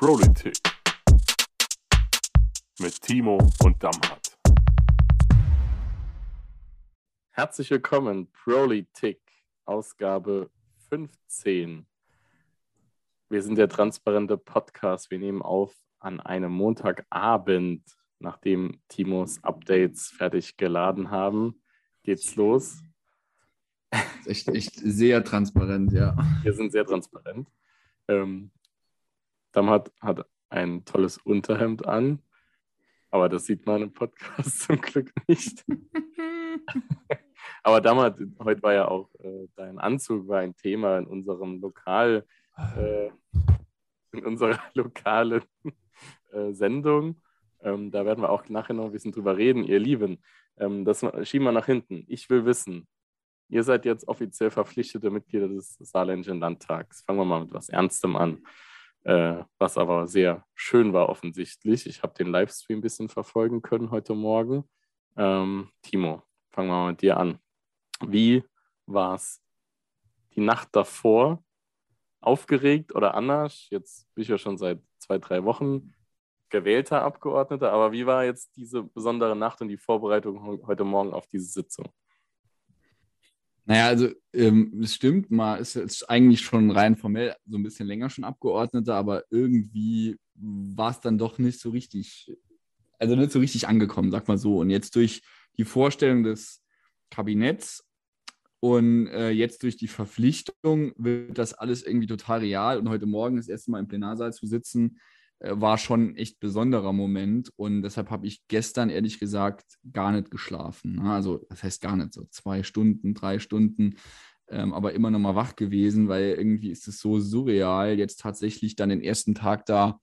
Politik mit Timo und Damhat. Herzlich willkommen, Politik, Ausgabe 15. Wir sind der transparente Podcast. Wir nehmen auf an einem Montagabend, nachdem Timos Updates fertig geladen haben. Geht's los? Echt, echt sehr transparent, ja. Wir sind sehr transparent. Ähm, Damhat hat ein tolles Unterhemd an, aber das sieht man im Podcast zum Glück nicht. aber Damhat, heute war ja auch äh, dein Anzug war ein Thema in unserem Lokal, äh, in unserer lokalen äh, Sendung. Ähm, da werden wir auch nachher noch ein bisschen drüber reden, ihr Lieben. Ähm, das schieben wir nach hinten. Ich will wissen, ihr seid jetzt offiziell verpflichtete Mitglieder des Saarländischen Landtags. Fangen wir mal mit was Ernstem an äh, was aber sehr schön war offensichtlich. Ich habe den Livestream ein bisschen verfolgen können heute Morgen. Ähm, Timo, fangen wir mal mit dir an. Wie war es die Nacht davor? Aufgeregt oder anders? Jetzt bin ich ja schon seit zwei, drei Wochen gewählter Abgeordneter, aber wie war jetzt diese besondere Nacht und die Vorbereitung heute Morgen auf diese Sitzung? Naja, also ähm, es stimmt, man ist jetzt eigentlich schon rein formell so ein bisschen länger schon Abgeordneter, aber irgendwie war es dann doch nicht so richtig, also nicht so richtig angekommen, sag mal so. Und jetzt durch die Vorstellung des Kabinetts und äh, jetzt durch die Verpflichtung wird das alles irgendwie total real. Und heute Morgen das erste Mal im Plenarsaal zu sitzen, war schon ein echt besonderer Moment. Und deshalb habe ich gestern ehrlich gesagt gar nicht geschlafen. Ne? Also, das heißt gar nicht so zwei Stunden, drei Stunden, ähm, aber immer noch mal wach gewesen, weil irgendwie ist es so surreal, jetzt tatsächlich dann den ersten Tag da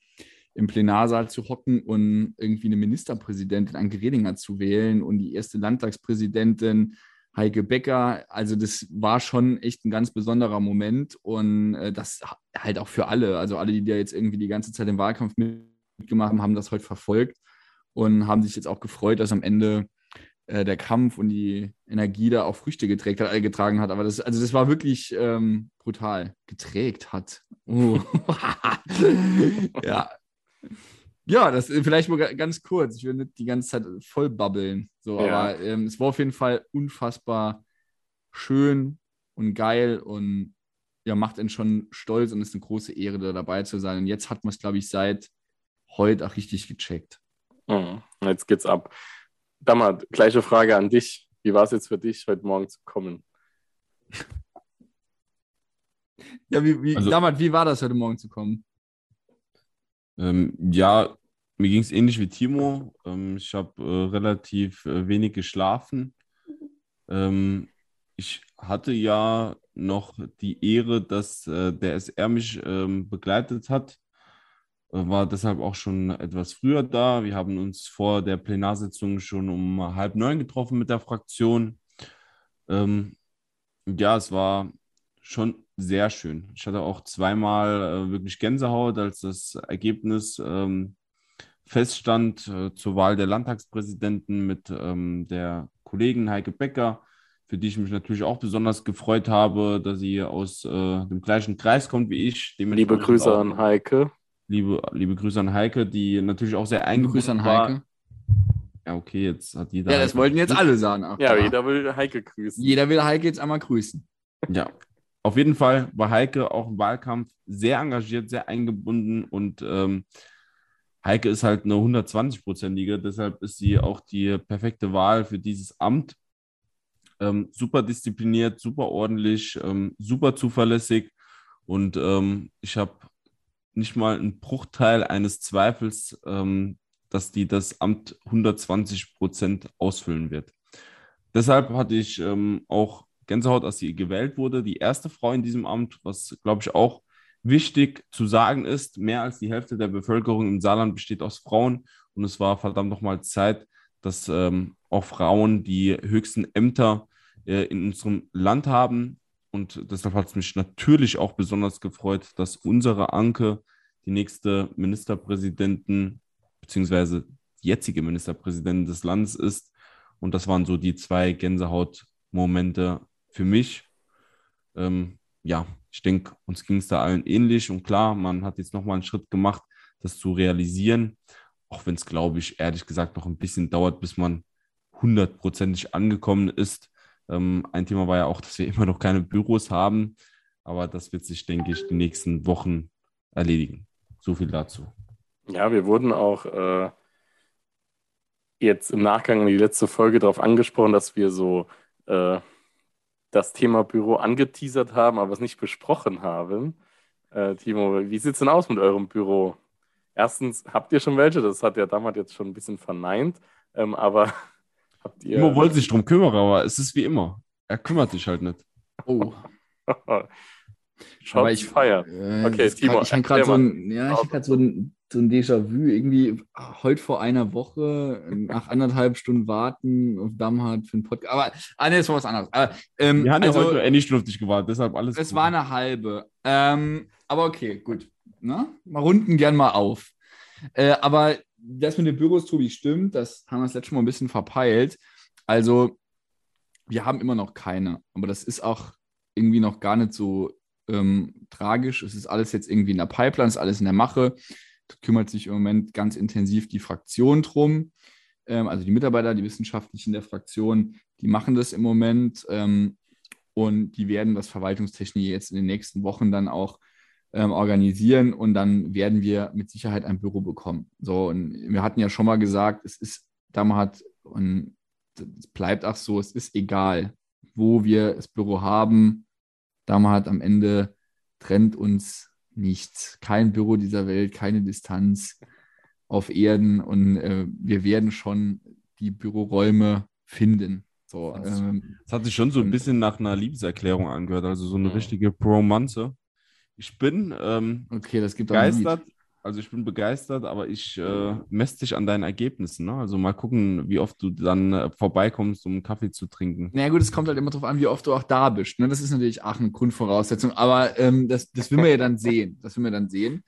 im Plenarsaal zu hocken und irgendwie eine Ministerpräsidentin an Gredinger zu wählen und die erste Landtagspräsidentin Heike Becker. Also das war schon echt ein ganz besonderer Moment und äh, das halt auch für alle. Also alle, die da jetzt irgendwie die ganze Zeit im Wahlkampf mitgemacht haben, haben das heute verfolgt und haben sich jetzt auch gefreut, dass am Ende äh, der Kampf und die Energie da auch Früchte geträgt hat, äh, getragen hat. Aber das, also das war wirklich ähm, brutal. Geträgt hat. Uh. ja, ja, das äh, vielleicht mal ganz kurz. Ich will nicht die ganze Zeit voll babbeln. So, ja. aber ähm, es war auf jeden Fall unfassbar schön und geil und ja, macht einen schon stolz und ist eine große Ehre, da dabei zu sein. Und jetzt hat man es, glaube ich, seit heute auch richtig gecheckt. Mhm. Jetzt geht's ab. Dammer, gleiche Frage an dich. Wie war es jetzt für dich, heute Morgen zu kommen? ja, wie, wie, also, Dammer, wie war das, heute Morgen zu kommen? Ähm, ja, mir ging es ähnlich wie Timo. Ähm, ich habe äh, relativ äh, wenig geschlafen. Ähm, ich hatte ja noch die Ehre, dass äh, der SR mich ähm, begleitet hat. Äh, war deshalb auch schon etwas früher da. Wir haben uns vor der Plenarsitzung schon um halb neun getroffen mit der Fraktion. Ähm, ja, es war schon sehr schön. Ich hatte auch zweimal äh, wirklich Gänsehaut, als das Ergebnis ähm, feststand äh, zur Wahl der Landtagspräsidenten mit ähm, der Kollegin Heike Becker, für die ich mich natürlich auch besonders gefreut habe, dass sie aus äh, dem gleichen Kreis kommt wie ich. Liebe Grüße auch, an Heike. Liebe, liebe Grüße an Heike, die natürlich auch sehr eingebunden Grüße an Heike. Ja, okay, jetzt hat jeder. Ja, das Heike wollten jetzt alle sagen. Ach, ja, jeder will Heike grüßen. Jeder will Heike jetzt einmal grüßen. Ja, auf jeden Fall war Heike auch im Wahlkampf sehr engagiert, sehr eingebunden und ähm, Heike ist halt eine 120-Prozentige, deshalb ist sie auch die perfekte Wahl für dieses Amt. Ähm, super diszipliniert, super ordentlich, ähm, super zuverlässig und ähm, ich habe nicht mal einen Bruchteil eines Zweifels, ähm, dass die das Amt 120 Prozent ausfüllen wird. Deshalb hatte ich ähm, auch Gänsehaut, als sie gewählt wurde, die erste Frau in diesem Amt, was, glaube ich, auch wichtig zu sagen ist, mehr als die Hälfte der Bevölkerung im Saarland besteht aus Frauen. Und es war verdammt nochmal Zeit, dass ähm, auch Frauen die höchsten Ämter äh, in unserem Land haben. Und deshalb hat es mich natürlich auch besonders gefreut, dass unsere Anke die nächste Ministerpräsidentin beziehungsweise jetzige Ministerpräsidentin des Landes ist. Und das waren so die zwei Gänsehautmomente für mich, ähm, ja, ich denke, uns ging es da allen ähnlich und klar, man hat jetzt nochmal einen Schritt gemacht, das zu realisieren. Auch wenn es, glaube ich, ehrlich gesagt noch ein bisschen dauert, bis man hundertprozentig angekommen ist. Ähm, ein Thema war ja auch, dass wir immer noch keine Büros haben. Aber das wird sich, denke ich, die nächsten Wochen erledigen. So viel dazu. Ja, wir wurden auch äh, jetzt im Nachgang an die letzte Folge darauf angesprochen, dass wir so äh, das Thema Büro angeteasert haben, aber es nicht besprochen haben. Äh, Timo, wie sieht es denn aus mit eurem Büro? Erstens, habt ihr schon welche? Das hat der Damat jetzt schon ein bisschen verneint. Ähm, aber habt ihr. Timo wollte sich drum kümmern, aber es ist wie immer. Er kümmert sich halt nicht. Oh. Schaut ich feiern. Äh, okay, Timo. Grad, ich habe gerade so ein, ja, ich hab so ein, so ein Déjà-vu. Irgendwie heute vor einer Woche, nach anderthalb Stunden warten auf Damhardt für einen Podcast. Aber ah, nee, das war was anderes. Aber, ähm, Wir haben also, ja heute endlich nicht auf gewartet, deshalb alles. Es gut. war eine halbe. Ähm, aber okay, gut. Na? Mal runden gern mal auf. Äh, aber das mit den Büros, Tobi, stimmt. Das haben wir das letzte Mal ein bisschen verpeilt. Also, wir haben immer noch keine. Aber das ist auch irgendwie noch gar nicht so ähm, tragisch. Es ist alles jetzt irgendwie in der Pipeline, ist alles in der Mache. Kümmert sich im Moment ganz intensiv die Fraktion drum. Ähm, also die Mitarbeiter, die Wissenschaftlichen der Fraktion, die machen das im Moment. Ähm, und die werden das Verwaltungstechnik jetzt in den nächsten Wochen dann auch ähm, organisieren und dann werden wir mit Sicherheit ein Büro bekommen. So, und wir hatten ja schon mal gesagt, es ist damals und es bleibt auch so, es ist egal, wo wir das Büro haben. Damals am Ende trennt uns nichts. Kein Büro dieser Welt, keine Distanz auf Erden und äh, wir werden schon die Büroräume finden. So, das, ähm, das hat sich schon so ein bisschen nach einer Liebeserklärung angehört, also so eine richtige Romanze. Ich bin ähm, okay, das gibt begeistert. Also ich bin begeistert, aber ich äh, messe dich an deinen Ergebnissen. Ne? Also mal gucken, wie oft du dann äh, vorbeikommst, um einen Kaffee zu trinken. Na naja, gut, es kommt halt immer darauf an, wie oft du auch da bist. Ne? Das ist natürlich auch eine Grundvoraussetzung. Aber ähm, das, das will man ja dann sehen. Das will man dann sehen.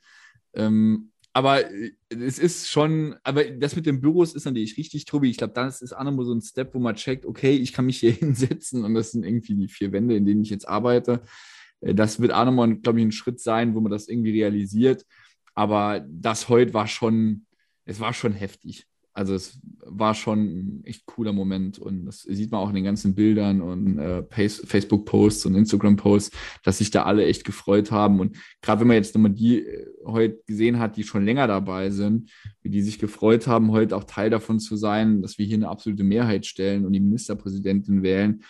Ähm, aber äh, es ist schon, aber das mit den Büros ist natürlich richtig, Tobi. Ich glaube, das ist auch nochmal so ein Step, wo man checkt, okay, ich kann mich hier hinsetzen und das sind irgendwie die vier Wände, in denen ich jetzt arbeite. Äh, das wird auch nochmal, glaube ich, ein Schritt sein, wo man das irgendwie realisiert. Aber das heute war schon, es war schon heftig. Also es war schon ein echt cooler Moment und das sieht man auch in den ganzen Bildern und äh, Facebook-Posts und Instagram-Posts, dass sich da alle echt gefreut haben. Und gerade wenn man jetzt nochmal die äh, heute gesehen hat, die schon länger dabei sind, wie die sich gefreut haben, heute auch Teil davon zu sein, dass wir hier eine absolute Mehrheit stellen und die Ministerpräsidentin wählen,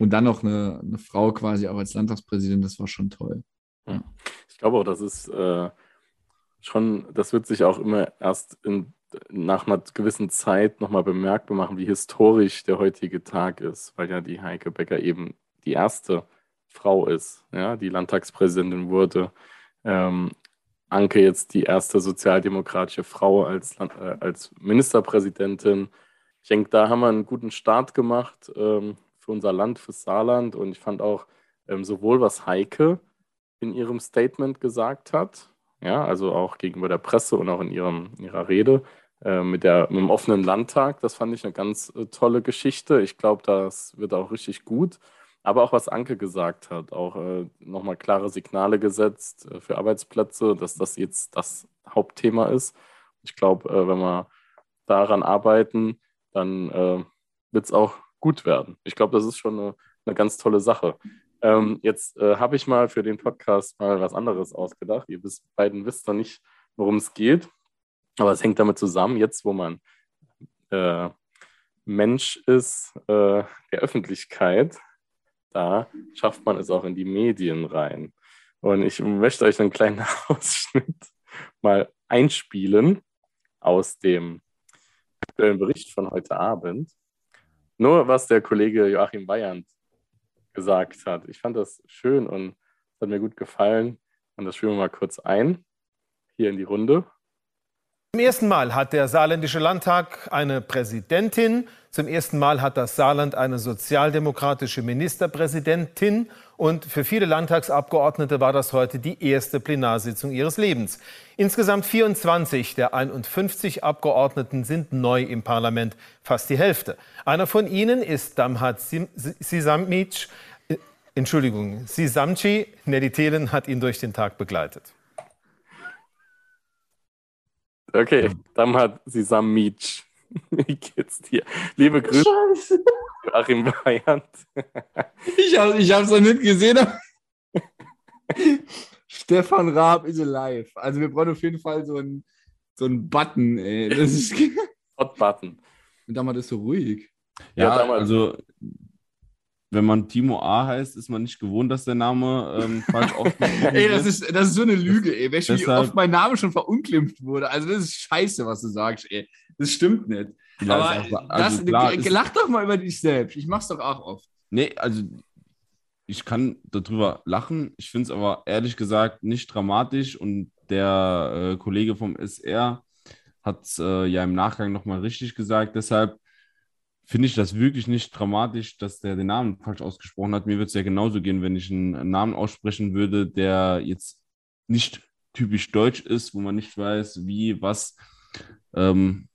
und dann noch eine, eine Frau quasi auch als Landtagspräsidentin, das war schon toll. Ja. Ich glaube auch, das ist äh, schon, das wird sich auch immer erst in, nach einer gewissen Zeit nochmal bemerkbar machen, wie historisch der heutige Tag ist, weil ja die Heike Becker eben die erste Frau ist, ja, die Landtagspräsidentin wurde. Ähm, Anke jetzt die erste sozialdemokratische Frau als, äh, als Ministerpräsidentin. Ich denke, da haben wir einen guten Start gemacht. Ähm, für unser Land, fürs Saarland. Und ich fand auch ähm, sowohl, was Heike in ihrem Statement gesagt hat, ja, also auch gegenüber der Presse und auch in, ihrem, in ihrer Rede äh, mit, der, mit dem offenen Landtag, das fand ich eine ganz äh, tolle Geschichte. Ich glaube, das wird auch richtig gut. Aber auch was Anke gesagt hat, auch äh, nochmal klare Signale gesetzt äh, für Arbeitsplätze, dass das jetzt das Hauptthema ist. Ich glaube, äh, wenn wir daran arbeiten, dann äh, wird es auch gut werden. Ich glaube, das ist schon eine, eine ganz tolle Sache. Ähm, jetzt äh, habe ich mal für den Podcast mal was anderes ausgedacht. Ihr wisst, beiden wisst noch nicht, worum es geht, aber es hängt damit zusammen, jetzt wo man äh, Mensch ist äh, der Öffentlichkeit, da schafft man es auch in die Medien rein. Und ich möchte euch einen kleinen Ausschnitt mal einspielen aus dem aktuellen Bericht von heute Abend. Nur was der Kollege Joachim Weyand gesagt hat. Ich fand das schön und es hat mir gut gefallen. Und das spielen wir mal kurz ein, hier in die Runde. Zum ersten Mal hat der Saarländische Landtag eine Präsidentin. Zum ersten Mal hat das Saarland eine sozialdemokratische Ministerpräsidentin. Und für viele Landtagsabgeordnete war das heute die erste Plenarsitzung ihres Lebens. Insgesamt 24 der 51 Abgeordneten sind neu im Parlament, fast die Hälfte. Einer von ihnen ist Damhat Sisamic. Äh, Entschuldigung, Sisamci. Nelly Thelen hat ihn durch den Tag begleitet. Okay, dann hat Sisam Mietsch. Wie geht's dir? Liebe Grüße, Scheiße. Achim Bayern. Ich, hab, ich hab's noch nicht gesehen. aber- Stefan Raab is alive. Also wir brauchen auf jeden Fall so einen so einen Button, ey. Das ist. Hot Button. Und damals ist so ruhig. Ja, Ja, damals. also wenn man Timo A heißt, ist man nicht gewohnt, dass der Name ähm, falsch ausgesprochen Ey, das ist, das ist so eine Lüge, ey. Du, wie oft mein Name schon verunglimpft wurde? Also, das ist scheiße, was du sagst, ey. Das stimmt nicht. Ja, Aber also das, klar ist- lach doch mal über dich selbst. Ich mach's doch auch oft. Nee, also ich kann darüber lachen. Ich finde es aber ehrlich gesagt nicht dramatisch und der äh, Kollege vom SR hat es äh, ja im Nachgang nochmal richtig gesagt. Deshalb finde ich das wirklich nicht dramatisch, dass der den Namen falsch ausgesprochen hat. Mir würde es ja genauso gehen, wenn ich einen Namen aussprechen würde, der jetzt nicht typisch deutsch ist, wo man nicht weiß, wie, was ähm,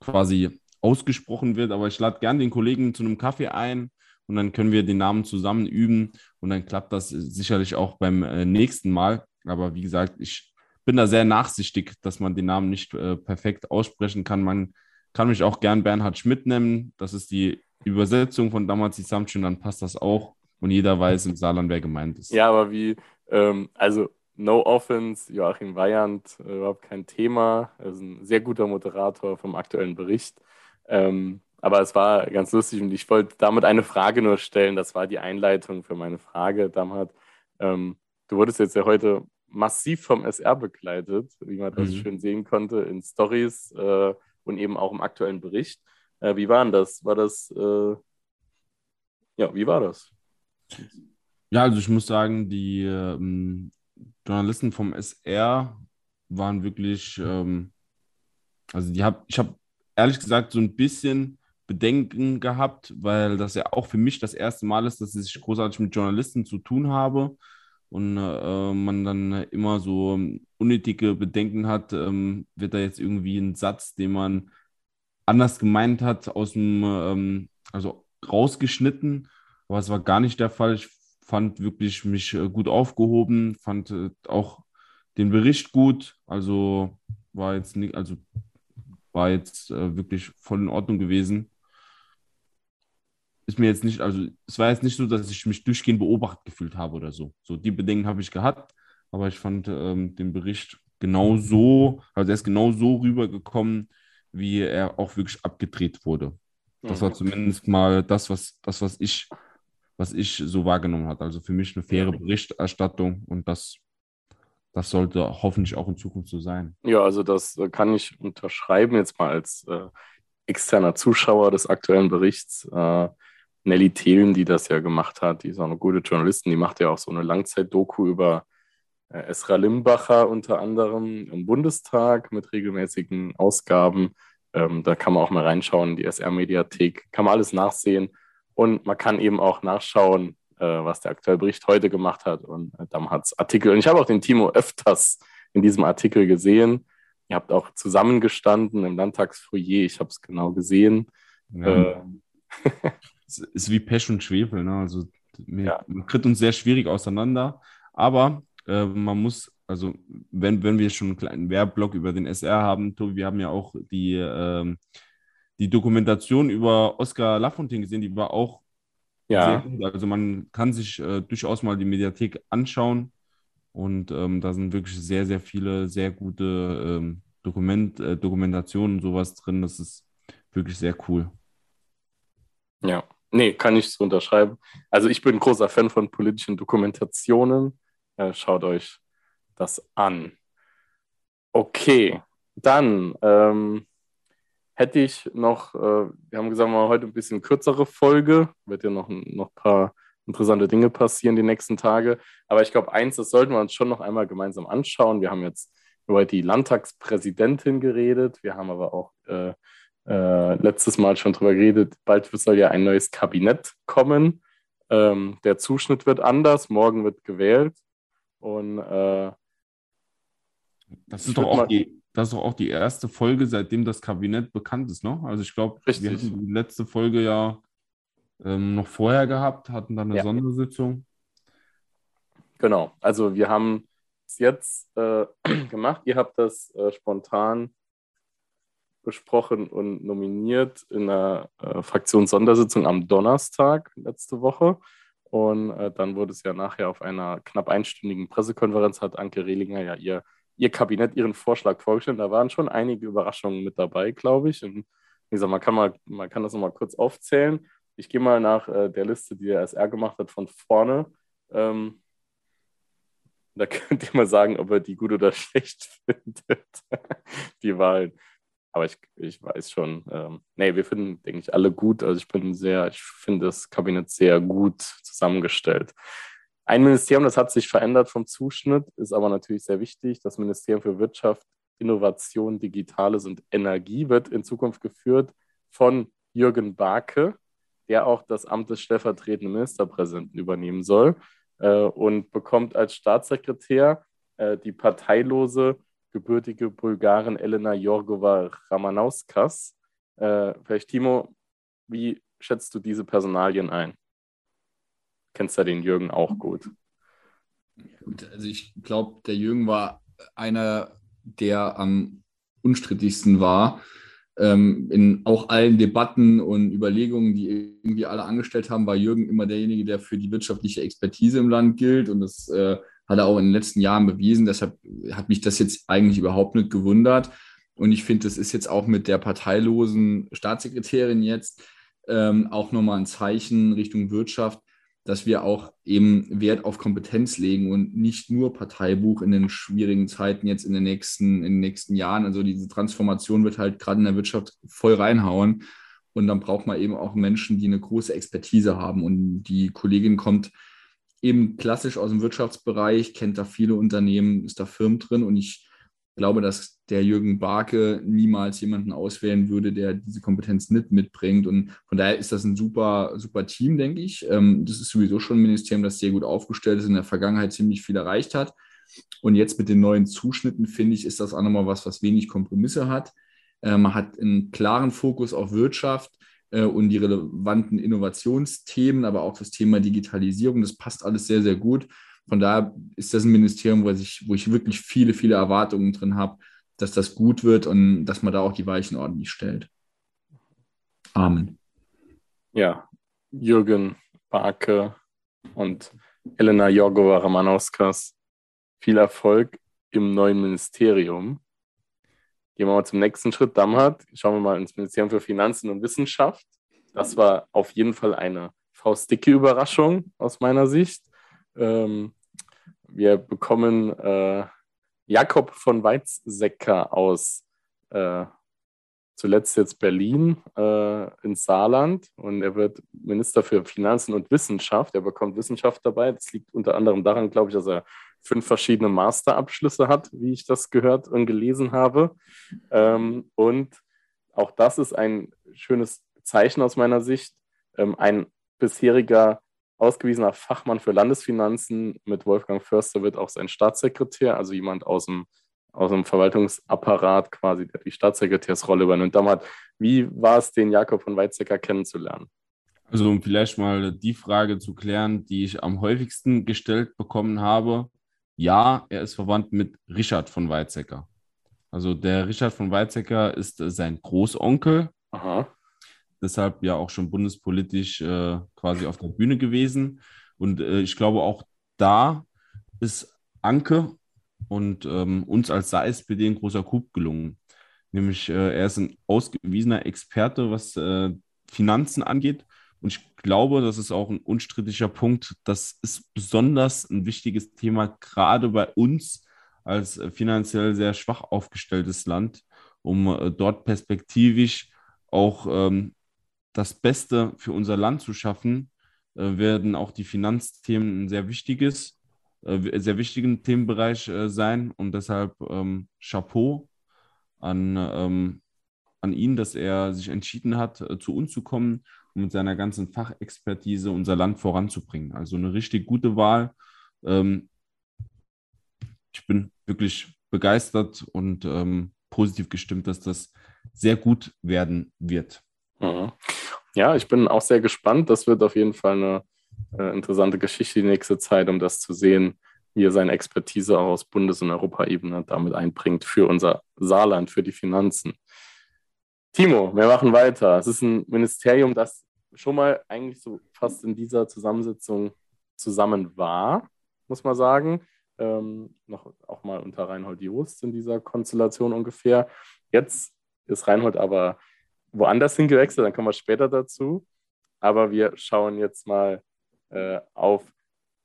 quasi ausgesprochen wird. Aber ich lade gern den Kollegen zu einem Kaffee ein und dann können wir den Namen zusammen üben und dann klappt das sicherlich auch beim äh, nächsten Mal. Aber wie gesagt, ich bin da sehr nachsichtig, dass man den Namen nicht äh, perfekt aussprechen kann. Man kann mich auch gern Bernhard Schmidt nennen. Das ist die Übersetzung von damals die Samtschön, dann passt das auch und jeder weiß im Saarland, wer gemeint ist. Ja, aber wie, ähm, also no offense, Joachim Weyand, äh, überhaupt kein Thema. Er ist ein sehr guter Moderator vom aktuellen Bericht. Ähm, aber es war ganz lustig und ich wollte damit eine Frage nur stellen. Das war die Einleitung für meine Frage, Damhat. Ähm, du wurdest jetzt ja heute massiv vom SR begleitet, wie man das Mhm. schön sehen konnte in Stories äh, und eben auch im aktuellen Bericht. Äh, wie war denn das? War das, äh, ja, wie war das? Ja, also ich muss sagen, die ähm, Journalisten vom SR waren wirklich, ähm, also die hab, ich habe ehrlich gesagt so ein bisschen Bedenken gehabt, weil das ja auch für mich das erste Mal ist, dass ich großartig mit Journalisten zu tun habe und äh, man dann immer so ähm, unnötige Bedenken hat, ähm, wird da jetzt irgendwie ein Satz, den man anders gemeint hat, aus dem, ähm, also rausgeschnitten, aber es war gar nicht der Fall. Ich fand wirklich mich äh, gut aufgehoben, fand äh, auch den Bericht gut, also war jetzt nicht, also war jetzt äh, wirklich voll in Ordnung gewesen. Ist mir jetzt nicht, also es war jetzt nicht so, dass ich mich durchgehend beobachtet gefühlt habe oder so. So die Bedenken habe ich gehabt, aber ich fand ähm, den Bericht genau so, also er ist genau so rübergekommen, wie er auch wirklich abgedreht wurde. Das war zumindest mal das, was, das, was ich, was ich so wahrgenommen habe. Also für mich eine faire Berichterstattung und das, das sollte hoffentlich auch in Zukunft so sein. Ja, also das äh, kann ich unterschreiben, jetzt mal als äh, externer Zuschauer des aktuellen Berichts. Äh, Nelly Thelen, die das ja gemacht hat, die ist auch eine gute Journalistin, die macht ja auch so eine Langzeit-Doku über äh, Esra Limbacher unter anderem im Bundestag mit regelmäßigen Ausgaben. Ähm, da kann man auch mal reinschauen, die SR-Mediathek, kann man alles nachsehen. Und man kann eben auch nachschauen, äh, was der aktuelle Bericht heute gemacht hat und äh, Damhats Artikel. Und ich habe auch den Timo öfters in diesem Artikel gesehen. Ihr habt auch zusammengestanden im Landtagsfoyer, ich habe es genau gesehen. Ja. Äh, Es ist wie Pech und Schwefel. Ne? Also wir, Ja. man tritt uns sehr schwierig auseinander. Aber äh, man muss, also wenn, wenn wir schon einen kleinen Werbeblock über den SR haben, Tobi, wir haben ja auch die, ähm, die Dokumentation über Oskar Lafontaine gesehen, die war auch sehr ja, gut. Also man kann sich äh, durchaus mal die Mediathek anschauen und ähm, da sind wirklich sehr, sehr viele sehr gute ähm, Dokument, äh, Dokumentationen und sowas drin. Das ist wirklich sehr cool. ja. Nee, kann ich so unterschreiben. Also ich bin großer Fan von politischen Dokumentationen. Äh, schaut euch das an. Okay, dann ähm, hätte ich noch, äh, wir haben gesagt, machen heute ein bisschen kürzere Folge, wird ja noch, ein- noch ein paar interessante Dinge passieren die nächsten Tage. Aber ich glaube, eins, das sollten wir uns schon noch einmal gemeinsam anschauen. Wir haben jetzt über die Landtagspräsidentin geredet, wir haben aber auch äh, äh, letztes Mal schon drüber geredet, bald soll ja ein neues Kabinett kommen. Ähm, der Zuschnitt wird anders, morgen wird gewählt. Und äh, Das ist doch auch die, das ist doch auch die erste Folge, seitdem das Kabinett bekannt ist, ne? Also ich glaube, wir hatten die letzte Folge ja ähm, noch vorher gehabt, hatten dann eine Ja. Sondersitzung. Genau, also wir haben es jetzt äh, gemacht. Ihr habt das äh, spontan besprochen und nominiert in einer äh, Fraktionssondersitzung am Donnerstag letzte Woche. Und äh, dann wurde es ja nachher auf einer knapp einstündigen Pressekonferenz, hat Anke Rehlinger ja ihr, ihr Kabinett, ihren Vorschlag vorgestellt. Da waren schon einige Überraschungen mit dabei, glaube ich. Und wie gesagt, man kann, mal, man kann das nochmal kurz aufzählen. Ich gehe mal nach äh, der Liste, die der SR gemacht hat, von vorne. Ähm, da könnt ihr mal sagen, ob er die gut oder schlecht findet, die Wahlen. Aber ich, ich weiß schon, ähm, nee, wir finden, denke ich, alle gut. Also ich bin sehr, ich finde das Kabinett sehr gut zusammengestellt. Ein Ministerium, das hat sich verändert vom Zuschnitt, ist aber natürlich sehr wichtig. Das Ministerium für Wirtschaft, Innovation, Digitales und Energie wird in Zukunft geführt von Jürgen Barke, der auch das Amt des stellvertretenden Ministerpräsidenten übernehmen soll äh, und bekommt als Staatssekretär äh, die parteilose gebürtige Bulgarin Elena Jorgova Ramanauskas. Äh, vielleicht, Timo, wie schätzt du diese Personalien ein? Kennst ja den Jürgen auch gut. Gut, also ich glaube, der Jürgen war einer, der am unstrittigsten war. Ähm, in auch allen Debatten und Überlegungen, die irgendwie alle angestellt haben, war Jürgen immer derjenige, der für die wirtschaftliche Expertise im Land gilt. Und das äh, hat er auch in den letzten Jahren bewiesen. Deshalb hat mich das jetzt eigentlich überhaupt nicht gewundert. Und ich finde, das ist jetzt auch mit der parteilosen Staatssekretärin jetzt ähm, auch nochmal ein Zeichen Richtung Wirtschaft, dass wir auch eben Wert auf Kompetenz legen und nicht nur Parteibuch in den schwierigen Zeiten jetzt in den nächsten, in den nächsten Jahren. Also diese Transformation wird halt gerade in der Wirtschaft voll reinhauen. Und dann braucht man eben auch Menschen, die eine große Expertise haben. Und die Kollegin kommt eben klassisch aus dem Wirtschaftsbereich, kennt da viele Unternehmen, ist da Firmen drin und ich glaube, dass der Jürgen Barke niemals jemanden auswählen würde, der diese Kompetenz nicht mitbringt. Und von daher ist das ein super, super Team, denke ich. Ähm, das ist sowieso schon ein Ministerium, das sehr gut aufgestellt ist, in der Vergangenheit ziemlich viel erreicht hat. Und jetzt mit den neuen Zuschnitten, finde ich, ist das auch nochmal was, was wenig Kompromisse hat. Äh, man hat einen klaren Fokus auf Wirtschaft und die relevanten Innovationsthemen, aber auch das Thema Digitalisierung. Das passt alles sehr, sehr gut. Von daher ist das ein Ministerium, wo ich, wo ich wirklich viele, viele Erwartungen drin habe, dass das gut wird und dass man da auch die Weichen ordentlich stellt. Amen. Ja, Jürgen Barke und Elena Jorgova-Ramanauskas, viel Erfolg im neuen Ministerium. Gehen wir mal zum nächsten Schritt. Damhat, schauen wir mal ins Ministerium für Finanzen und Wissenschaft. Das war auf jeden Fall eine faustdicke Überraschung aus meiner Sicht. Ähm, wir bekommen äh, Jakob von Weizsäcker aus äh, zuletzt jetzt Berlin äh, ins Saarland und er wird Minister für Finanzen und Wissenschaft. Er bekommt Wissenschaft dabei. Das liegt unter anderem daran, glaube ich, dass er fünf verschiedene Masterabschlüsse hat, wie ich das gehört und gelesen habe. Ähm, und auch das ist ein schönes Zeichen aus meiner Sicht. Ähm, ein bisheriger ausgewiesener Fachmann für Landesfinanzen mit Wolfgang Förster wird auch sein Staatssekretär, also jemand aus dem, aus dem Verwaltungsapparat quasi, der die Staatssekretärsrolle übernimmt. Damals, wie war es, den Jakob von Weizsäcker kennenzulernen? Also um vielleicht mal die Frage zu klären, die ich am häufigsten gestellt bekommen habe ja, er ist verwandt mit Richard von Weizsäcker. Also der Richard von Weizsäcker ist äh, sein Großonkel. Aha. Deshalb ja auch schon bundespolitisch äh, quasi auf der Bühne gewesen. Und äh, ich glaube, auch da ist Anke und ähm, uns als SAISPD ein großer Coup gelungen. Nämlich, äh, er ist ein ausgewiesener Experte, was äh, Finanzen angeht und ich glaube, das ist auch ein unstrittiger Punkt. Das ist besonders ein wichtiges Thema, gerade bei uns als äh, finanziell sehr schwach aufgestelltes Land, um äh, dort perspektivisch auch ähm, das Beste für unser Land zu schaffen, äh, werden auch die Finanzthemen ein sehr wichtiges, äh, sehr wichtigen Themenbereich äh, sein. Und deshalb ähm, Chapeau an, ähm, an ihn, dass er sich entschieden hat, äh, zu uns zu kommen um mit seiner ganzen Fachexpertise unser Land voranzubringen. Also eine richtig gute Wahl. Ähm, ich bin wirklich begeistert und ähm, positiv gestimmt, dass das sehr gut werden wird. Mhm. Ja, ich bin auch sehr gespannt. Das wird auf jeden Fall eine äh, interessante Geschichte die nächste Zeit, um das zu sehen, wie er seine Expertise auch aus Bundes- und Europaebene damit einbringt für unser Saarland, für die Finanzen. Timo, wir machen weiter. Es ist ein Ministerium, das schon mal eigentlich so fast in dieser Zusammensetzung zusammen war, muss man sagen. Ähm, noch auch mal unter Reinhold Joost in dieser Konstellation ungefähr. Jetzt ist Reinhold aber woanders hingewechselt, dann kommen wir später dazu. Aber wir schauen jetzt mal äh, auf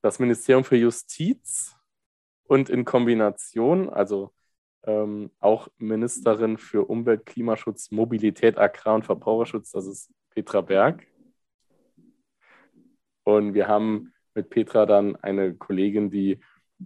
das Ministerium für Justiz und in Kombination, also ähm, auch Ministerin für Umwelt, Klimaschutz, Mobilität, Agrar- und Verbraucherschutz, das ist Petra Berg. Und wir haben mit Petra dann eine Kollegin, die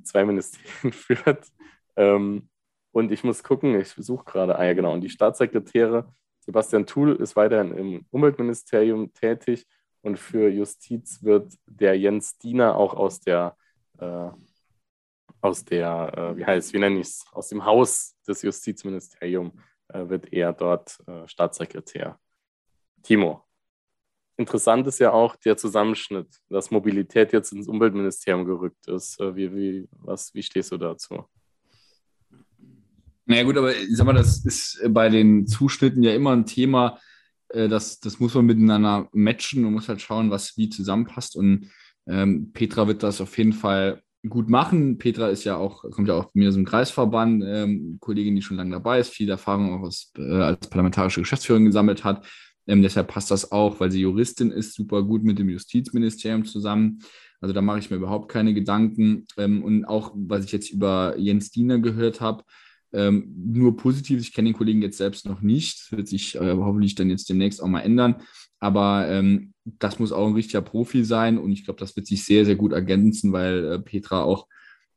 zwei Ministerien führt. Ähm, und ich muss gucken, ich suche gerade, ah ja genau, und die Staatssekretäre, Sebastian Thul ist weiterhin im Umweltministerium tätig und für Justiz wird der Jens Diener auch aus der, äh, aus der, äh, wie heißt, wie nenne ich es, aus dem Haus des Justizministeriums äh, wird er dort äh, Staatssekretär. Timo, interessant ist ja auch der Zusammenschnitt, dass Mobilität jetzt ins Umweltministerium gerückt ist. Äh, wie, wie, was, wie stehst du dazu? Naja gut, aber ich sag mal, das ist bei den Zuschnitten ja immer ein Thema, äh, das, das muss man miteinander matchen und muss halt schauen, was wie zusammenpasst. Und ähm, Petra wird das auf jeden Fall gut machen. Petra ist ja auch, kommt ja auch mir aus dem Kreisverband, ähm, Kollegin, die schon lange dabei ist, viel Erfahrung auch aus, äh, als parlamentarische Geschäftsführerin gesammelt hat. Ähm, deshalb passt das auch, weil sie Juristin ist, super gut mit dem Justizministerium zusammen. Also da mache ich mir überhaupt keine Gedanken. Ähm, und auch, was ich jetzt über Jens Diener gehört habe, ähm, nur positiv. Ich kenne den Kollegen jetzt selbst noch nicht. Wird sich äh, hoffentlich dann jetzt demnächst auch mal ändern. Aber ähm, das muss auch ein richtiger Profi sein und ich glaube, das wird sich sehr, sehr gut ergänzen, weil äh, Petra auch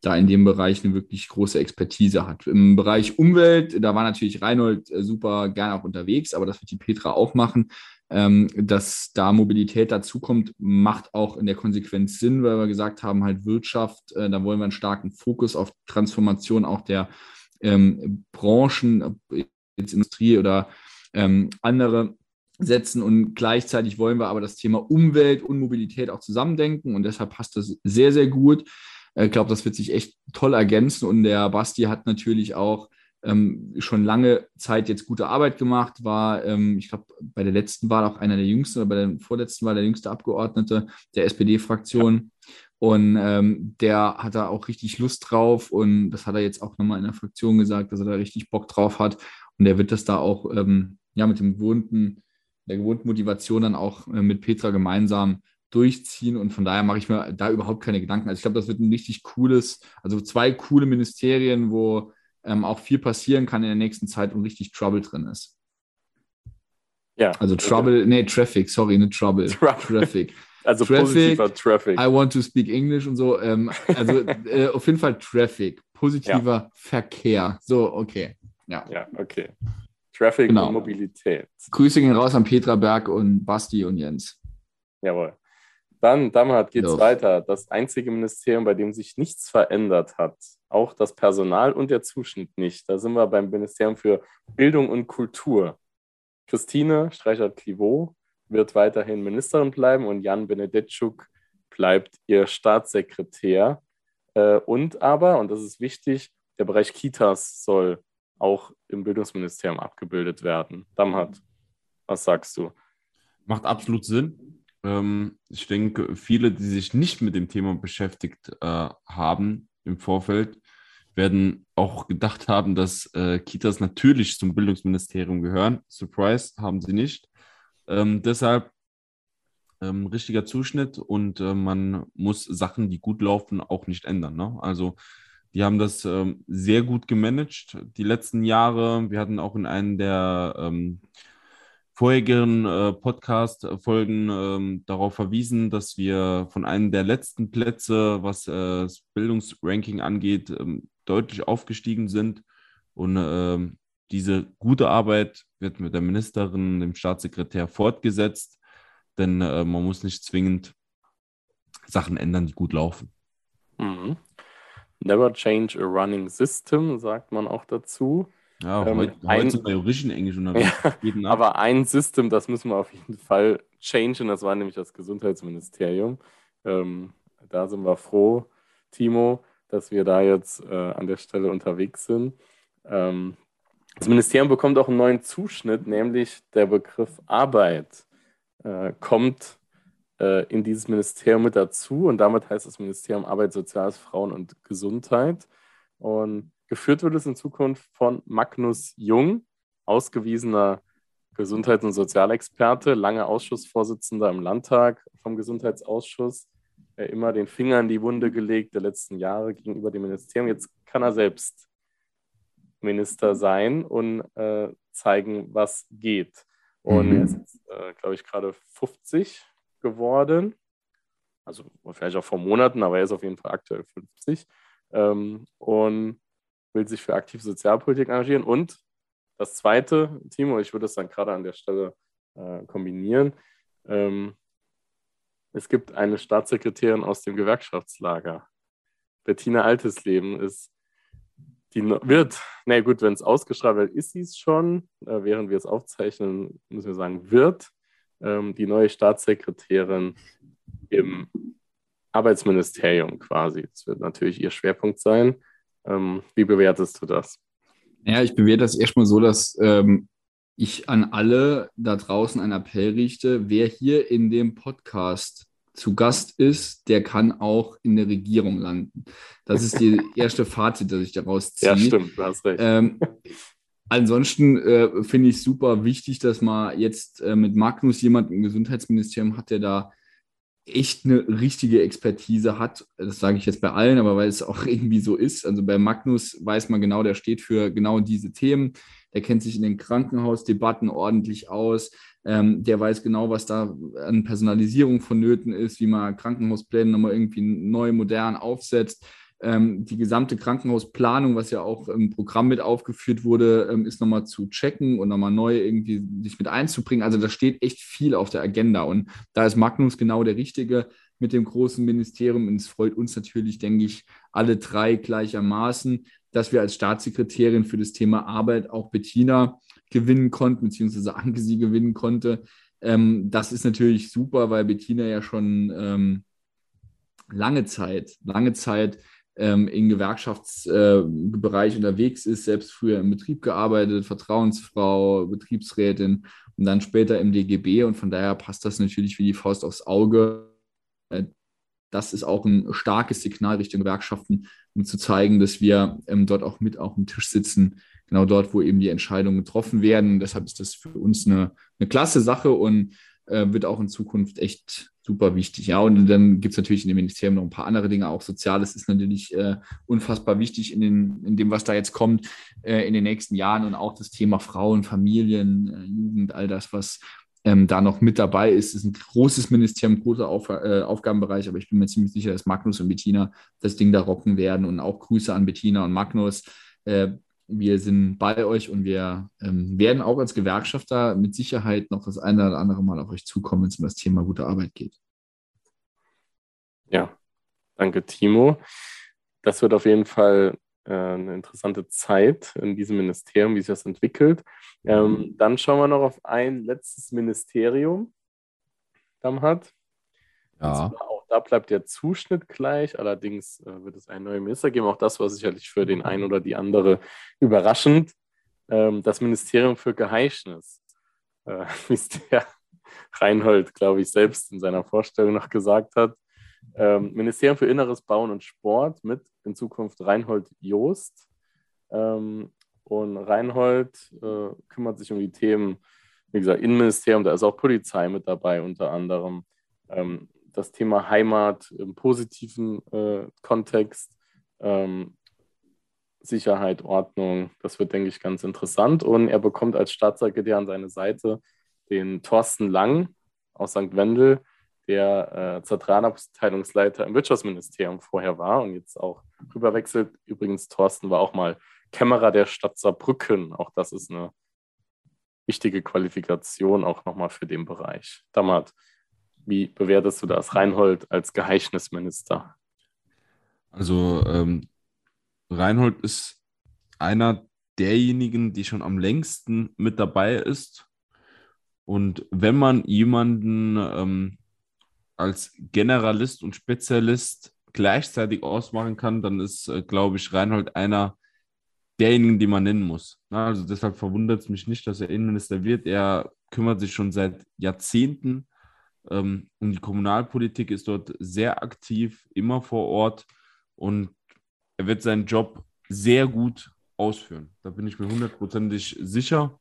da in dem Bereich eine wirklich große Expertise hat. Im Bereich Umwelt, da war natürlich Reinhold äh, super gerne auch unterwegs, aber das wird die Petra auch machen. Ähm, dass da Mobilität dazukommt, macht auch in der Konsequenz Sinn, weil wir gesagt haben, halt Wirtschaft, äh, da wollen wir einen starken Fokus auf Transformation auch der ähm, Branchen, jetzt Industrie oder ähm, andere setzen und gleichzeitig wollen wir aber das Thema Umwelt und Mobilität auch zusammendenken und deshalb passt das sehr, sehr gut. Ich glaube, das wird sich echt toll ergänzen. Und der Basti hat natürlich auch ähm, schon lange Zeit jetzt gute Arbeit gemacht, war, ähm, ich glaube, bei der letzten Wahl auch einer der jüngsten, oder bei der vorletzten Wahl der jüngste Abgeordnete der SPD-Fraktion. Und ähm, der hat da auch richtig Lust drauf und das hat er jetzt auch nochmal in der Fraktion gesagt, dass er da richtig Bock drauf hat. Und der wird das da auch ähm, ja, mit dem gewohnten, der gewohnten Motivation dann auch äh, mit Petra gemeinsam durchziehen und von daher mache ich mir da überhaupt keine Gedanken. Also ich glaube, das wird ein richtig cooles, also zwei coole Ministerien, wo ähm, auch viel passieren kann in der nächsten Zeit und richtig Trouble drin ist. Ja. Also Trouble, nee, Traffic, sorry, nicht Trouble. Traffic. Also Traffic, positiver Traffic. I want to speak English und so. Ähm, also äh, auf jeden Fall Traffic, positiver ja. Verkehr. So, okay. Ja, ja okay. Traffic genau. und Mobilität. Grüße gehen raus an Petra Berg und Basti und Jens. Jawohl. Dann, Damhat, geht es weiter. Das einzige Ministerium, bei dem sich nichts verändert hat, auch das Personal und der Zuschnitt nicht. Da sind wir beim Ministerium für Bildung und Kultur. Christine Streichert-Clivaux wird weiterhin Ministerin bleiben und Jan Benedetschuk bleibt ihr Staatssekretär. Äh, und aber, und das ist wichtig, der Bereich Kitas soll auch im Bildungsministerium abgebildet werden. Damhat, was sagst du? Macht absolut Sinn. Ähm, ich denke, viele, die sich nicht mit dem Thema beschäftigt äh, haben im Vorfeld, werden auch gedacht haben, dass äh, Kitas natürlich zum Bildungsministerium gehören. Surprise, haben sie nicht. Ähm, deshalb ähm, richtiger Zuschnitt und äh, man muss Sachen, die gut laufen, auch nicht ändern. Ne? Also die haben das ähm, sehr gut gemanagt die letzten Jahre. Wir hatten auch in einem der ähm, vorherigen äh, Podcast-Folgen ähm, darauf verwiesen, dass wir von einem der letzten Plätze, was äh, das Bildungsranking angeht, ähm, deutlich aufgestiegen sind. Und ähm, diese gute Arbeit wird mit der Ministerin, dem Staatssekretär fortgesetzt, denn äh, man muss nicht zwingend Sachen ändern, die gut laufen. Mhm. Never change a running system, sagt man auch dazu. Ja, ähm, heute, ein, sind wir ja Englisch unterwegs. Ja, aber ein System, das müssen wir auf jeden Fall changen, das war nämlich das Gesundheitsministerium. Ähm, da sind wir froh, Timo, dass wir da jetzt äh, an der Stelle unterwegs sind. Ähm, Das Ministerium bekommt auch einen neuen Zuschnitt, nämlich der Begriff Arbeit äh, kommt in dieses Ministerium mit dazu und damit heißt das Ministerium Arbeit, Soziales, Frauen und Gesundheit. Und geführt wird es in Zukunft von Magnus Jung, ausgewiesener Gesundheits- und Sozialexperte, lange Ausschussvorsitzender im Landtag vom Gesundheitsausschuss, äh, immer den Finger in die Wunde gelegt der letzten Jahre gegenüber dem Ministerium. Jetzt kann er selbst Minister sein und äh, zeigen, was geht. Und mhm. er ist äh, glaube ich, gerade 50 geworden. Also vielleicht auch vor Monaten, aber er ist auf jeden Fall aktuell 50. Ähm, und will sich für aktive Sozialpolitik engagieren. Und das Zweite, Timo, ich würde es dann gerade an der Stelle äh, kombinieren. Ähm, es gibt eine Staatssekretärin aus dem Gewerkschaftslager. Bettina Altesleben ist die wird, na gut, wenn es ausgeschrieben wird, ist sie es schon. Äh, während wir es aufzeichnen, müssen wir sagen, wird ähm, die neue Staatssekretärin im Arbeitsministerium quasi. Das wird natürlich ihr Schwerpunkt sein. Ähm, wie bewertest du das? Ja, ich bewerte das erstmal so, dass ähm, ich an alle da draußen einen Appell richte, wer hier in dem Podcast zu Gast ist, der kann auch in der Regierung landen. Das ist die erste Fazit, das ich daraus ziehe. Ja, stimmt, du hast recht. Ähm, ansonsten äh, finde ich super wichtig, dass man jetzt äh, mit Magnus jemanden im Gesundheitsministerium hat, der da echt eine richtige Expertise hat. Das sage ich jetzt bei allen, aber weil es auch irgendwie so ist. Also bei Magnus weiß man genau, der steht für genau diese Themen. Der kennt sich in den Krankenhausdebatten ordentlich aus. Ähm, der weiß genau, was da an Personalisierung vonnöten ist, wie man Krankenhauspläne nochmal irgendwie neu, modern aufsetzt. Ähm, die gesamte Krankenhausplanung, was ja auch im Programm mit aufgeführt wurde, ähm, ist nochmal zu checken und nochmal neu irgendwie sich mit einzubringen. Also da steht echt viel auf der Agenda und da ist Magnus genau der Richtige mit dem großen Ministerium und es freut uns natürlich, denke ich, alle drei gleichermaßen, dass wir als Staatssekretärin für das Thema Arbeit auch Bettina gewinnen konnten, beziehungsweise Anke sie gewinnen konnte. Ähm, das ist natürlich super, weil Bettina ja schon lange Zeit, lange Zeit ähm, im Gewerkschaftsbereich äh, unterwegs ist, selbst früher im Betrieb gearbeitet, Vertrauensfrau, Betriebsrätin und dann später im DGB. Und von daher passt das natürlich wie die Faust aufs Auge. Äh, das ist auch ein starkes Signal Richtung Gewerkschaften, um zu zeigen, dass wir ähm, dort auch mit auf dem Tisch sitzen, genau dort, wo eben die Entscheidungen getroffen werden. Deshalb ist das für uns eine, eine klasse Sache und äh, wird auch in Zukunft echt super wichtig. Ja, und dann gibt es natürlich in dem Ministerium noch ein paar andere Dinge. Auch Soziales ist natürlich äh, unfassbar wichtig in, den, in dem, was da jetzt kommt äh, in den nächsten Jahren und auch das Thema Frauen, Familien, äh, Jugend, all das, was ähm, da noch mit dabei ist. Ist ein großes Ministerium, großer Auf, äh, Aufgabenbereich, aber ich bin mir ziemlich sicher, dass Magnus und Bettina das Ding da rocken werden und auch Grüße an Bettina und Magnus. Wir sind bei euch und wir ähm, werden auch als Gewerkschafter mit Sicherheit noch das eine oder andere Mal auf euch zukommen, wenn es um das Thema gute Arbeit geht. Ja, danke, Timo. Das wird auf jeden Fall äh, eine interessante Zeit in diesem Ministerium, wie sich das entwickelt. Ähm, dann schauen wir noch auf ein letztes Ministerium, Damhat. Ja. Da bleibt der Zuschnitt gleich, allerdings äh, wird es einen neuen Minister geben. Auch das war sicherlich für den einen oder die andere überraschend. Ähm, das Ministerium für Geheischnis, äh, wie es der Reinhold, glaube ich, selbst in seiner Vorstellung noch gesagt hat. Ähm, Ministerium für Inneres, Bauen und Sport mit in Zukunft Reinhold Joost. Ähm, und Reinhold äh, kümmert sich um die Themen, wie gesagt, Innenministerium, da ist auch Polizei mit dabei unter anderem. Ähm, das Thema Heimat im positiven äh, Kontext, ähm, Sicherheit, Ordnung, das wird, denke ich, ganz interessant. Und er bekommt als Staatssekretär an seine Seite den Thorsten Lang aus St. Wendel, der äh, Zentralabteilungsleiter im Wirtschaftsministerium vorher war und jetzt auch rüberwechselt. Übrigens, Thorsten war auch mal Kämmerer der Stadt Saarbrücken. Auch das ist eine wichtige Qualifikation auch nochmal für den Bereich. Damat, wie bewertest du das, Reinhold als Geheimnisminister? Also ähm, Reinhold ist einer derjenigen, die schon am längsten mit dabei ist. Und wenn man jemanden ähm, als Generalist und Spezialist gleichzeitig ausmachen kann, dann ist, äh, glaube ich, Reinhold einer derjenigen, den man nennen muss. Na, also deshalb verwundert es mich nicht, dass er Innenminister wird. Er kümmert sich schon seit Jahrzehnten ähm, um die Kommunalpolitik, ist dort sehr aktiv, immer vor Ort und er wird seinen Job sehr gut ausführen. Da bin ich mir hundertprozentig sicher.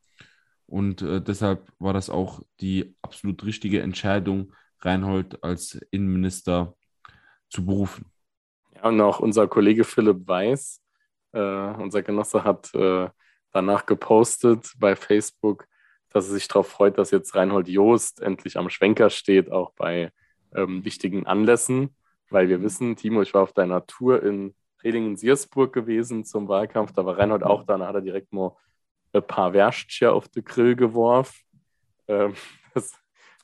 Und äh, deshalb war das auch die absolut richtige Entscheidung, Reinhold als Innenminister zu berufen. Ja, und auch unser Kollege Philipp Weiß, äh, unser Genosse, hat äh, danach gepostet bei Facebook, dass er sich darauf freut, dass jetzt Reinhold Joost endlich am Schwenker steht, auch bei ähm, wichtigen Anlässen, weil wir wissen, Timo, ich war auf deiner Tour in Redingen-Siersburg gewesen zum Wahlkampf, da war Reinhold auch da, da hat er direkt mal ein paar Würstchen auf den Grill geworfen. Ähm, das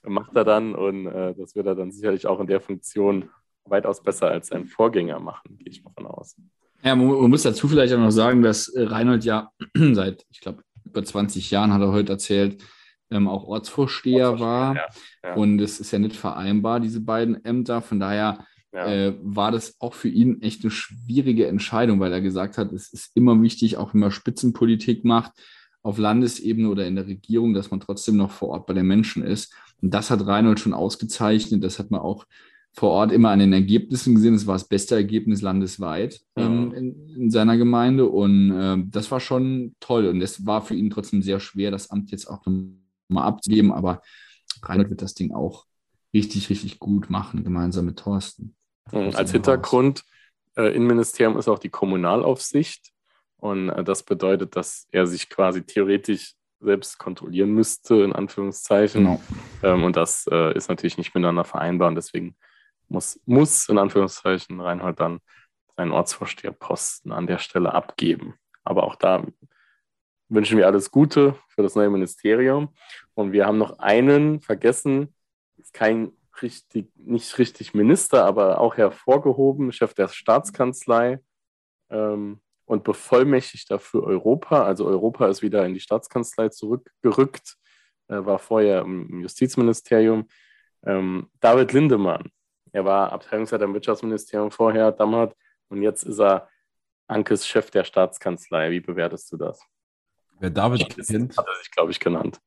macht er dann und äh, das wird er dann sicherlich auch in der Funktion weitaus besser als sein Vorgänger machen, gehe ich mal von aus. Ja, man, man, muss dazu vielleicht auch noch sagen, dass äh, Reinhold ja seit, ich glaube, über 20 Jahren, hat er heute erzählt, ähm, auch Ortsvorsteher, Ortsvorsteher war. Ja, ja. Und es ist ja nicht vereinbar, diese beiden Ämter. Von daher ja. äh, war das auch für ihn echt eine schwierige Entscheidung, weil er gesagt hat, es ist immer wichtig, auch wenn man Spitzenpolitik macht, auf Landesebene oder in der Regierung, dass man trotzdem noch vor Ort bei den Menschen ist. Und das hat Reinhold schon ausgezeichnet. Das hat man auch vor Ort immer an den Ergebnissen gesehen. Es war das beste Ergebnis landesweit ähm, in, in, seiner Gemeinde. Und äh, das war schon toll. Und es war für ihn trotzdem sehr schwer, das Amt jetzt auch mal abzugeben. Aber Reinhold wird das Ding auch richtig, richtig gut machen, gemeinsam mit Thorsten. Mhm, als Hintergrund, äh, Innenministerium ist auch die Kommunalaufsicht. Und äh, das bedeutet, dass er sich quasi theoretisch selbst kontrollieren müsste, in Anführungszeichen. Genau. Ähm, und das äh, ist natürlich nicht miteinander vereinbar. Und deswegen muss, muss in Anführungszeichen Reinhold dann seinen Ortsvorsteherposten an der Stelle abgeben. Aber auch da wünschen wir alles Gute für das neue Ministerium. Und wir haben noch einen vergessen, kein richtig, nicht richtig Minister, aber auch hervorgehoben, Chef der Staatskanzlei ähm, und Bevollmächtigter für Europa. Also Europa ist wieder in die Staatskanzlei zurückgerückt, äh, war vorher im Justizministerium. Ähm, David Lindemann, er war Abteilungsleiter im Wirtschaftsministerium vorher, damals, und jetzt ist er Ankes Chef der Staatskanzlei. Wie bewertest du das? Wer David kennt, hat er sich, glaube ich, genannt.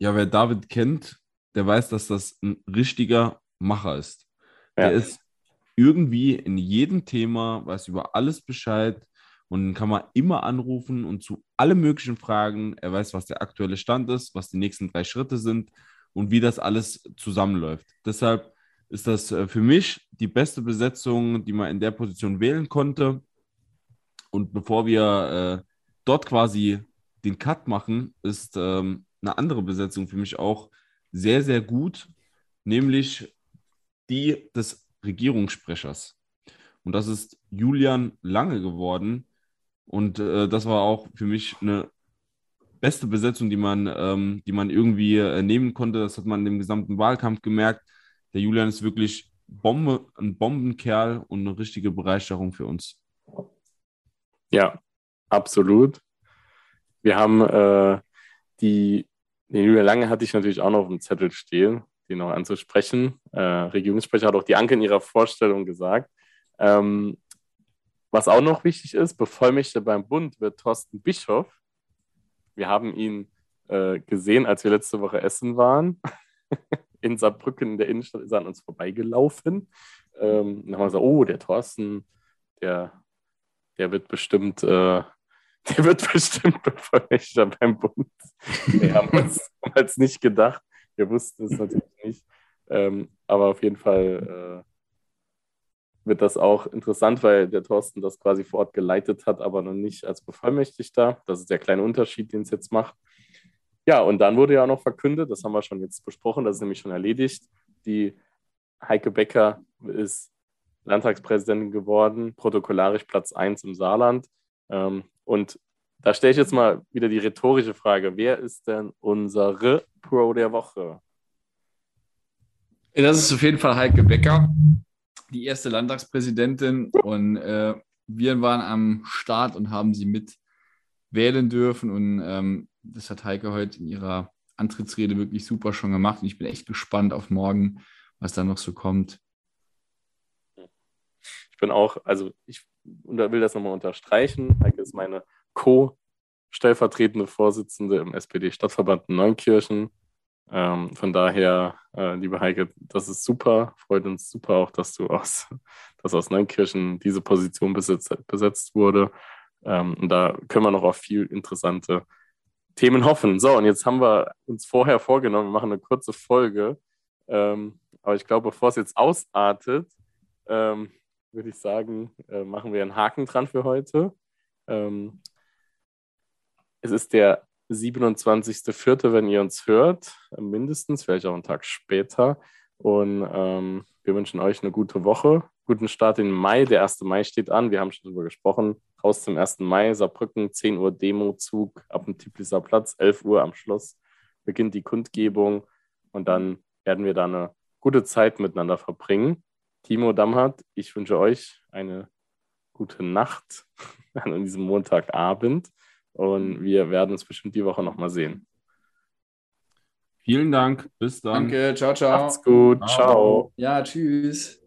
Ja, wer David kennt, der weiß, dass das ein richtiger Macher ist. Ja. Der ist irgendwie in jedem Thema, weiß über alles Bescheid und kann man immer anrufen und zu allen möglichen Fragen. Er weiß, was der aktuelle Stand ist, was die nächsten drei Schritte sind und wie das alles zusammenläuft. Deshalb ist das äh, für mich die beste Besetzung, die man in der Position wählen konnte. Und bevor wir äh, dort quasi den Cut machen, ist ähm, eine andere Besetzung für mich auch sehr, sehr gut, nämlich die des Regierungssprechers. Und das ist Julian Lange geworden. Und äh, das war auch für mich eine beste Besetzung, die man, ähm, die man irgendwie äh, nehmen konnte. Das hat man im gesamten Wahlkampf gemerkt. Der Julian ist wirklich Bombe, ein Bombenkerl und eine richtige Bereicherung für uns. Ja, absolut. Wir haben äh, die den Julian Lange hatte ich natürlich auch noch auf dem Zettel stehen, den noch anzusprechen. Äh, Regierungssprecher hat auch die Anke in ihrer Vorstellung gesagt. Ähm, was auch noch wichtig ist, Bevollmächtigter beim Bund wird Thorsten Bischof. Wir haben ihn äh, gesehen, als wir letzte Woche essen waren. in Saarbrücken in der Innenstadt ist er an uns vorbeigelaufen. Ähm, dann haben wir gesagt, oh, der Thorsten, der, der wird bestimmt äh, der wird bestimmt Bevollmächtigter beim Bund. Wir haben uns damals nicht gedacht. Wir wussten es natürlich nicht. Ähm, aber auf jeden Fall äh, wird das auch interessant, weil der Thorsten das quasi vor Ort geleitet hat, aber noch nicht als Bevollmächtigter. Das ist der kleine Unterschied, den es jetzt macht. Ja, und dann wurde ja auch noch verkündet, das haben wir schon jetzt besprochen, das ist nämlich schon erledigt. Die Heike Becker ist Landtagspräsidentin geworden, protokollarisch Platz 1 im Saarland. Ähm, und da stelle ich jetzt mal wieder die rhetorische Frage: Wer ist denn unsere Pro der Woche? Das ist auf jeden Fall Heike Becker, die erste Landtagspräsidentin. Und äh, wir waren am Start und haben sie mit wählen dürfen. Und ähm, das hat Heike heute in ihrer Antrittsrede wirklich super schon gemacht. Und ich bin echt gespannt auf morgen, was da noch so kommt. Ich bin auch, also ich will das nochmal unterstreichen. Heike ist meine Co-stellvertretende Vorsitzende im SPD-Stadtverband Neunkirchen. Ähm, von daher, äh, liebe Heike, das ist super. Freut uns super auch, dass du aus, dass aus Neunkirchen diese Position besetzt, besetzt wurde. Ähm, und da können wir noch auf viel interessante Themen hoffen. So, und jetzt haben wir uns vorher vorgenommen, wir machen eine kurze Folge. Ähm, aber ich glaube, bevor es jetzt ausartet, ähm, würde ich sagen, äh, machen wir einen Haken dran für heute. Ähm, es ist der 27.04., wenn ihr uns hört, mindestens, vielleicht auch einen Tag später. Und ähm, wir wünschen euch eine gute Woche, guten Start in Mai. Der 1. Mai steht an, wir haben schon darüber gesprochen. Raus zum 1. Mai, Saarbrücken, 10 Uhr Demozug ab dem Tibliser Platz, 11 Uhr am Schluss beginnt die Kundgebung und dann werden wir da eine gute Zeit miteinander verbringen. Timo Damhardt, ich wünsche euch eine gute Nacht an diesem Montagabend und wir werden uns bestimmt die Woche nochmal sehen. Vielen Dank. Bis dann. Danke. Ciao, ciao. Macht's gut. Ciao. Ja, tschüss.